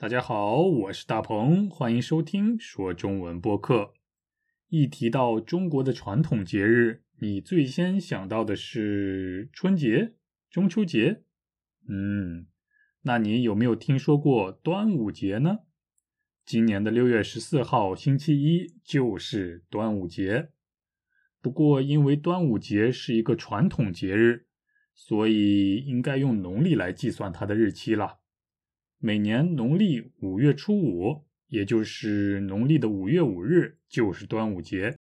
大家好，我是大鹏，欢迎收听说中文播客。一提到中国的传统节日，你最先想到的是春节、中秋节？嗯，那你有没有听说过端午节呢？今年的六月十四号星期一就是端午节。不过，因为端午节是一个传统节日，所以应该用农历来计算它的日期了。每年农历五月初五，也就是农历的五月五日，就是端午节。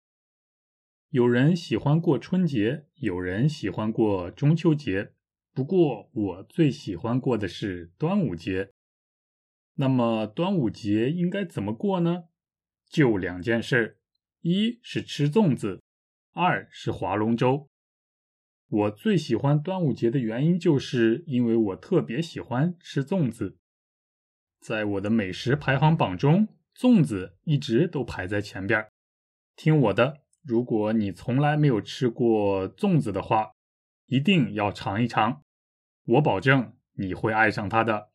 有人喜欢过春节，有人喜欢过中秋节，不过我最喜欢过的是端午节。那么端午节应该怎么过呢？就两件事：一是吃粽子，二是划龙舟。我最喜欢端午节的原因，就是因为我特别喜欢吃粽子。在我的美食排行榜中，粽子一直都排在前边。听我的，如果你从来没有吃过粽子的话，一定要尝一尝，我保证你会爱上它的。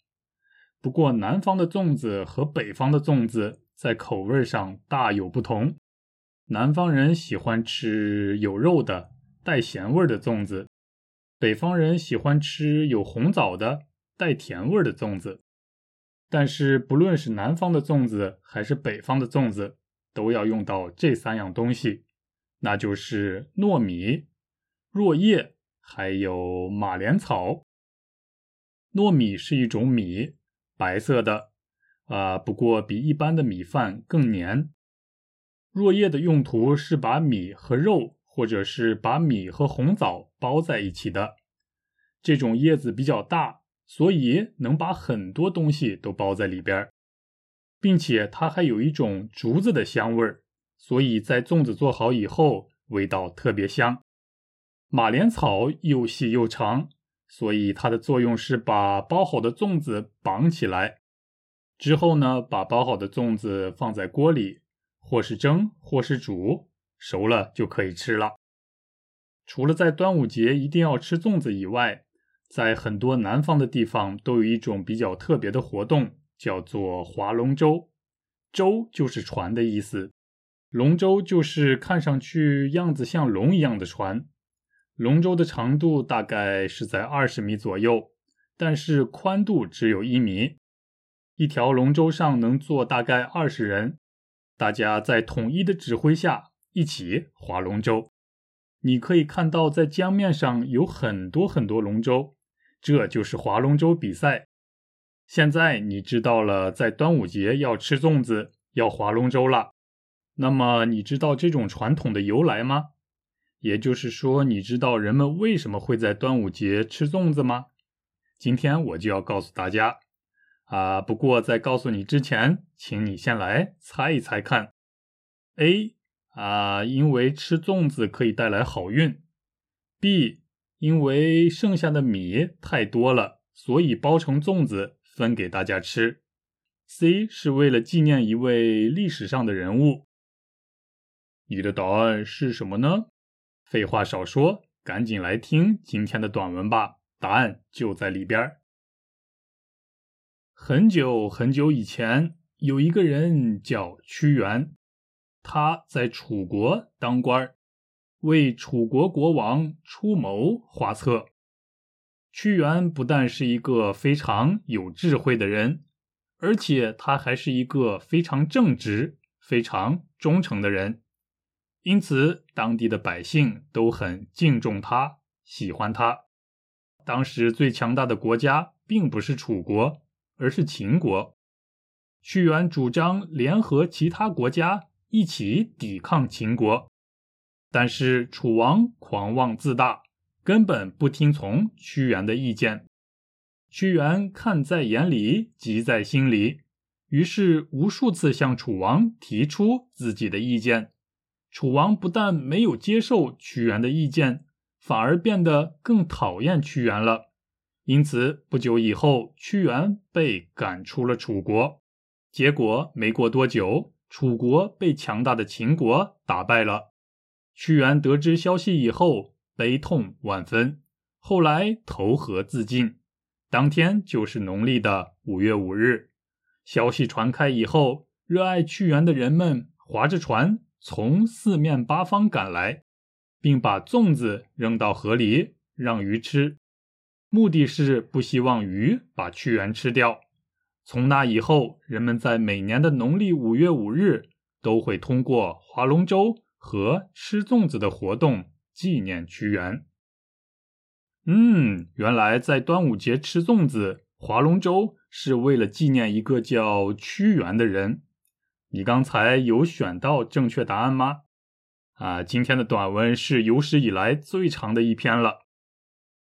不过，南方的粽子和北方的粽子在口味上大有不同。南方人喜欢吃有肉的、带咸味的粽子，北方人喜欢吃有红枣的、带甜味的粽子。但是，不论是南方的粽子还是北方的粽子，都要用到这三样东西，那就是糯米、箬叶还有马莲草。糯米是一种米，白色的，啊，不过比一般的米饭更黏。箬叶的用途是把米和肉，或者是把米和红枣包在一起的。这种叶子比较大。所以能把很多东西都包在里边，并且它还有一种竹子的香味儿，所以在粽子做好以后，味道特别香。马莲草又细又长，所以它的作用是把包好的粽子绑起来，之后呢，把包好的粽子放在锅里，或是蒸，或是煮，熟了就可以吃了。除了在端午节一定要吃粽子以外，在很多南方的地方，都有一种比较特别的活动，叫做划龙舟。舟就是船的意思，龙舟就是看上去样子像龙一样的船。龙舟的长度大概是在二十米左右，但是宽度只有一米。一条龙舟上能坐大概二十人，大家在统一的指挥下一起划龙舟。你可以看到，在江面上有很多很多龙舟。这就是划龙舟比赛。现在你知道了，在端午节要吃粽子，要划龙舟了。那么你知道这种传统的由来吗？也就是说，你知道人们为什么会在端午节吃粽子吗？今天我就要告诉大家。啊，不过在告诉你之前，请你先来猜一猜看。A 啊，因为吃粽子可以带来好运。B 因为剩下的米太多了，所以包成粽子分给大家吃。C 是为了纪念一位历史上的人物。你的答案是什么呢？废话少说，赶紧来听今天的短文吧，答案就在里边。很久很久以前，有一个人叫屈原，他在楚国当官儿。为楚国国王出谋划策，屈原不但是一个非常有智慧的人，而且他还是一个非常正直、非常忠诚的人，因此当地的百姓都很敬重他，喜欢他。当时最强大的国家并不是楚国，而是秦国。屈原主张联合其他国家一起抵抗秦国。但是楚王狂妄自大，根本不听从屈原的意见。屈原看在眼里，急在心里，于是无数次向楚王提出自己的意见。楚王不但没有接受屈原的意见，反而变得更讨厌屈原了。因此，不久以后，屈原被赶出了楚国。结果没过多久，楚国被强大的秦国打败了。屈原得知消息以后，悲痛万分，后来投河自尽。当天就是农历的五月五日。消息传开以后，热爱屈原的人们划着船从四面八方赶来，并把粽子扔到河里让鱼吃，目的是不希望鱼把屈原吃掉。从那以后，人们在每年的农历五月五日都会通过划龙舟和吃粽子的活动纪念屈原。嗯，原来在端午节吃粽子、划龙舟是为了纪念一个叫屈原的人。你刚才有选到正确答案吗？啊，今天的短文是有史以来最长的一篇了，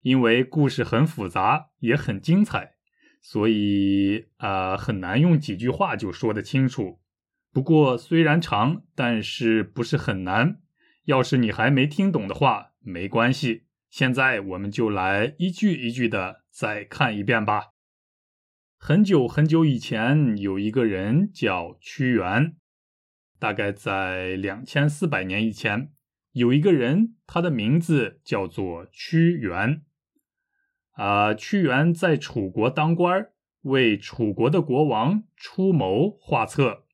因为故事很复杂，也很精彩。所以啊，很难用几句话就说得清楚。不过虽然长，但是不是很难。要是你还没听懂的话，没关系。现在我们就来一句一句的再看一遍吧。很久很久以前，有一个人叫屈原。大概在两千四百年以前，有一个人，他的名字叫做屈原。啊，屈原在楚国当官，为楚国的国王出谋划策。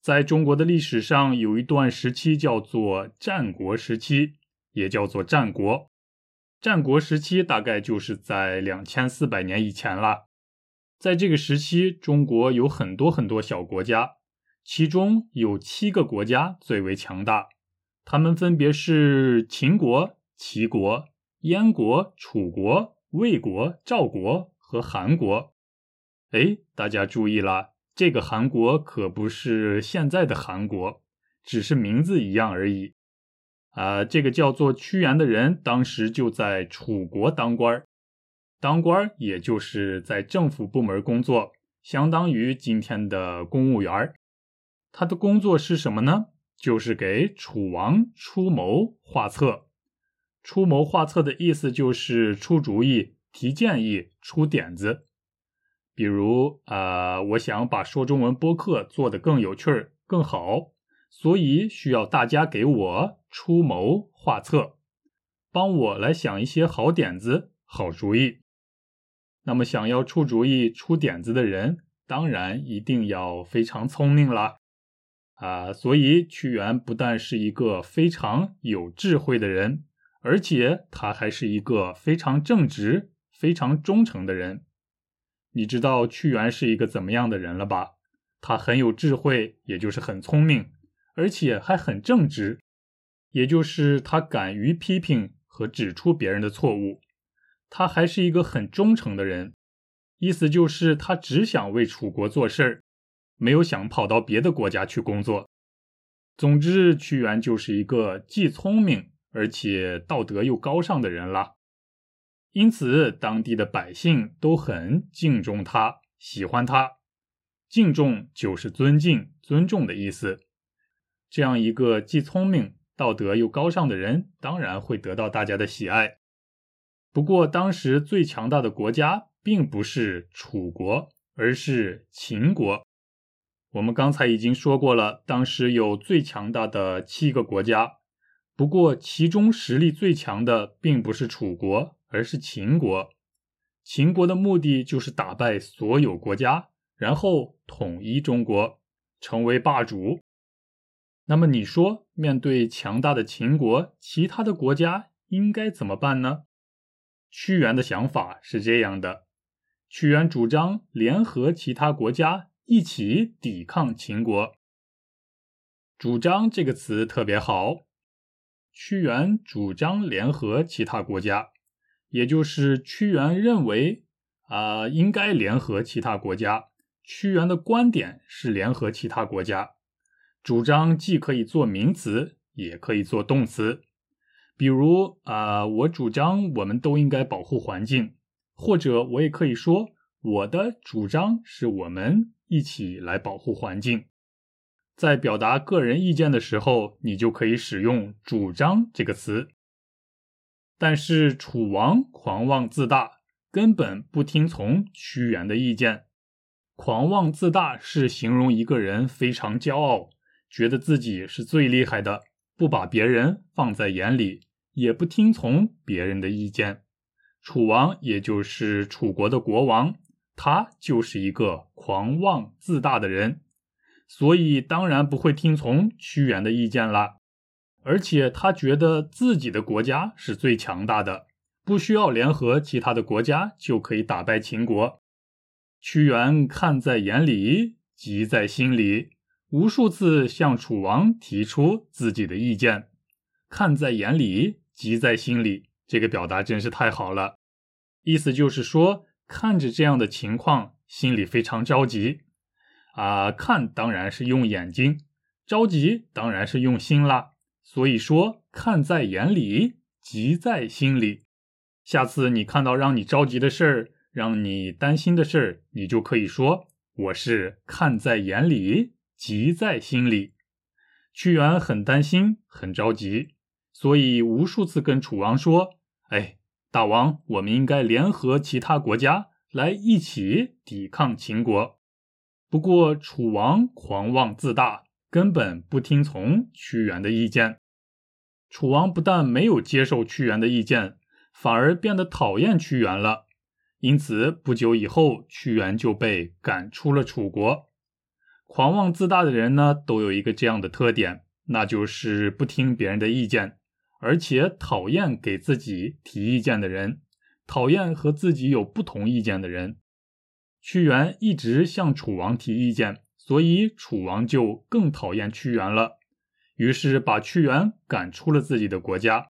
在中国的历史上，有一段时期叫做战国时期，也叫做战国。战国时期大概就是在两千四百年以前了。在这个时期，中国有很多很多小国家，其中有七个国家最为强大，他们分别是秦国、齐国、燕国、楚国。魏国、赵国和韩国，哎，大家注意了，这个韩国可不是现在的韩国，只是名字一样而已。啊，这个叫做屈原的人，当时就在楚国当官当官也就是在政府部门工作，相当于今天的公务员他的工作是什么呢？就是给楚王出谋划策。出谋划策的意思就是出主意、提建议、出点子。比如，啊，我想把说中文播客做得更有趣儿、更好，所以需要大家给我出谋划策，帮我来想一些好点子、好主意。那么，想要出主意、出点子的人，当然一定要非常聪明了。啊，所以屈原不但是一个非常有智慧的人。而且他还是一个非常正直、非常忠诚的人。你知道屈原是一个怎么样的人了吧？他很有智慧，也就是很聪明，而且还很正直，也就是他敢于批评和指出别人的错误。他还是一个很忠诚的人，意思就是他只想为楚国做事儿，没有想跑到别的国家去工作。总之，屈原就是一个既聪明。而且道德又高尚的人了，因此当地的百姓都很敬重他，喜欢他。敬重就是尊敬、尊重的意思。这样一个既聪明、道德又高尚的人，当然会得到大家的喜爱。不过，当时最强大的国家并不是楚国，而是秦国。我们刚才已经说过了，当时有最强大的七个国家。不过，其中实力最强的并不是楚国，而是秦国。秦国的目的就是打败所有国家，然后统一中国，成为霸主。那么，你说，面对强大的秦国，其他的国家应该怎么办呢？屈原的想法是这样的：屈原主张联合其他国家一起抵抗秦国。主张这个词特别好。屈原主张联合其他国家，也就是屈原认为啊应该联合其他国家。屈原的观点是联合其他国家，主张既可以做名词，也可以做动词。比如啊，我主张我们都应该保护环境，或者我也可以说我的主张是我们一起来保护环境。在表达个人意见的时候，你就可以使用“主张”这个词。但是楚王狂妄自大，根本不听从屈原的意见。狂妄自大是形容一个人非常骄傲，觉得自己是最厉害的，不把别人放在眼里，也不听从别人的意见。楚王，也就是楚国的国王，他就是一个狂妄自大的人，所以当然不会听从屈原的意见了。而且他觉得自己的国家是最强大的，不需要联合其他的国家就可以打败秦国。屈原看在眼里，急在心里，无数次向楚王提出自己的意见。看在眼里，急在心里，这个表达真是太好了。意思就是说，看着这样的情况，心里非常着急啊。看当然是用眼睛，着急当然是用心啦。所以说，看在眼里，急在心里。下次你看到让你着急的事儿，让你担心的事儿，你就可以说：“我是看在眼里，急在心里。”屈原很担心，很着急。所以无数次跟楚王说：“哎，大王，我们应该联合其他国家来一起抵抗秦国。”不过楚王狂妄自大，根本不听从屈原的意见。楚王不但没有接受屈原的意见，反而变得讨厌屈原了。因此不久以后，屈原就被赶出了楚国。狂妄自大的人呢，都有一个这样的特点，那就是不听别人的意见。而且讨厌给自己提意见的人，讨厌和自己有不同意见的人。屈原一直向楚王提意见，所以楚王就更讨厌屈原了，于是把屈原赶出了自己的国家。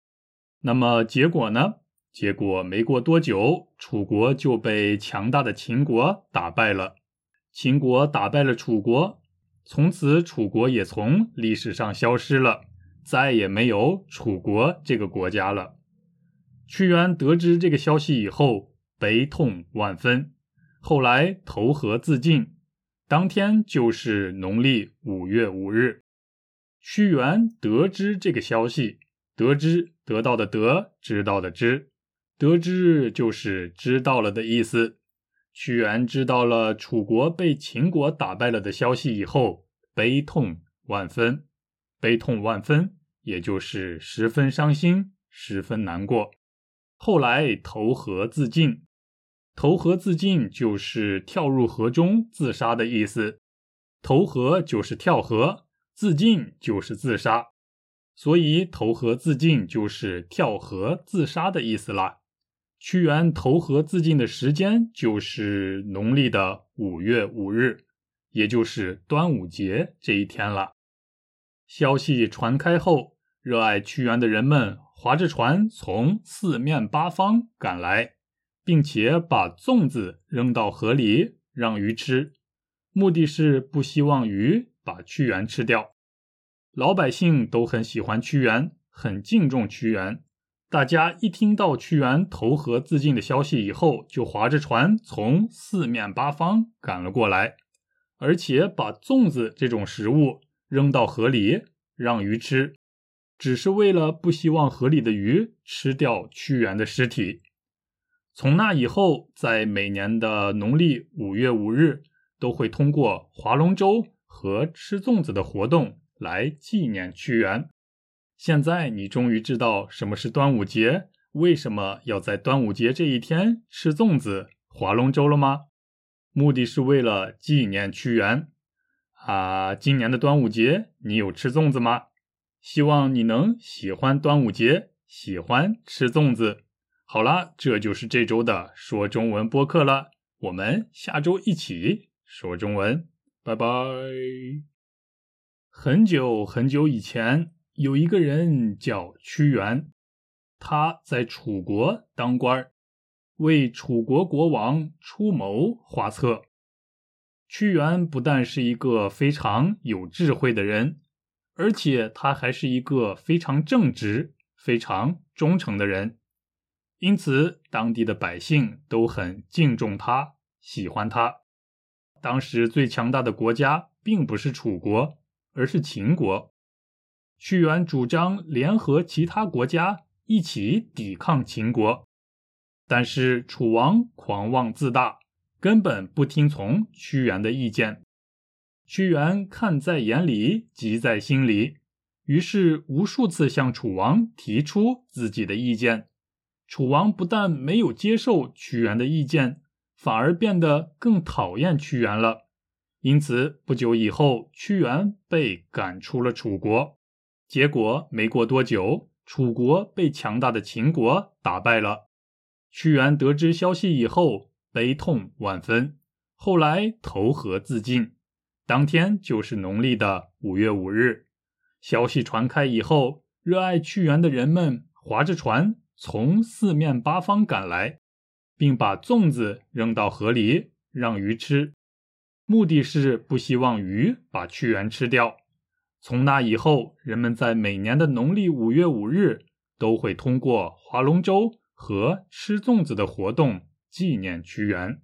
那么结果呢？结果没过多久，楚国就被强大的秦国打败了。秦国打败了楚国，从此楚国也从历史上消失了。再也没有楚国这个国家了。屈原得知这个消息以后，悲痛万分，后来投河自尽。当天就是农历五月五日。屈原得知这个消息，得知得到的得，知道的知，得知就是知道了的意思。屈原知道了楚国被秦国打败了的消息以后，悲痛万分。悲痛万分，也就是十分伤心，十分难过。后来投河自尽，投河自尽就是跳入河中自杀的意思。投河就是跳河，自尽就是自杀，所以投河自尽就是跳河自杀的意思啦。屈原投河自尽的时间就是农历的五月五日，也就是端午节这一天了。消息传开后，热爱屈原的人们划着船从四面八方赶来，并且把粽子扔到河里让鱼吃，目的是不希望鱼把屈原吃掉。老百姓都很喜欢屈原，很敬重屈原。大家一听到屈原投河自尽的消息以后，就划着船从四面八方赶了过来，而且把粽子这种食物。扔到河里让鱼吃，只是为了不希望河里的鱼吃掉屈原的尸体。从那以后，在每年的农历五月五日，都会通过划龙舟和吃粽子的活动来纪念屈原。现在你终于知道什么是端午节，为什么要在端午节这一天吃粽子、划龙舟了吗？目的是为了纪念屈原。啊，今年的端午节你有吃粽子吗？希望你能喜欢端午节，喜欢吃粽子。好啦，这就是这周的说中文播客了，我们下周一起说中文，拜拜。很久很久以前，有一个人叫屈原，他在楚国当官，为楚国国王出谋划策。屈原不但是一个非常有智慧的人，而且他还是一个非常正直、非常忠诚的人，因此当地的百姓都很敬重他、喜欢他。当时最强大的国家并不是楚国，而是秦国。屈原主张联合其他国家一起抵抗秦国，但是楚王狂妄自大。根本不听从屈原的意见，屈原看在眼里，急在心里，于是无数次向楚王提出自己的意见。楚王不但没有接受屈原的意见，反而变得更讨厌屈原了。因此，不久以后，屈原被赶出了楚国。结果没过多久，楚国被强大的秦国打败了。屈原得知消息以后，悲痛万分，后来投河自尽。当天就是农历的五月五日。消息传开以后，热爱屈原的人们划着船从四面八方赶来，并把粽子扔到河里让鱼吃。目的是不希望鱼把屈原吃掉。从那以后，人们在每年的农历五月五日都会通过划龙舟和吃粽子的活动纪念屈原。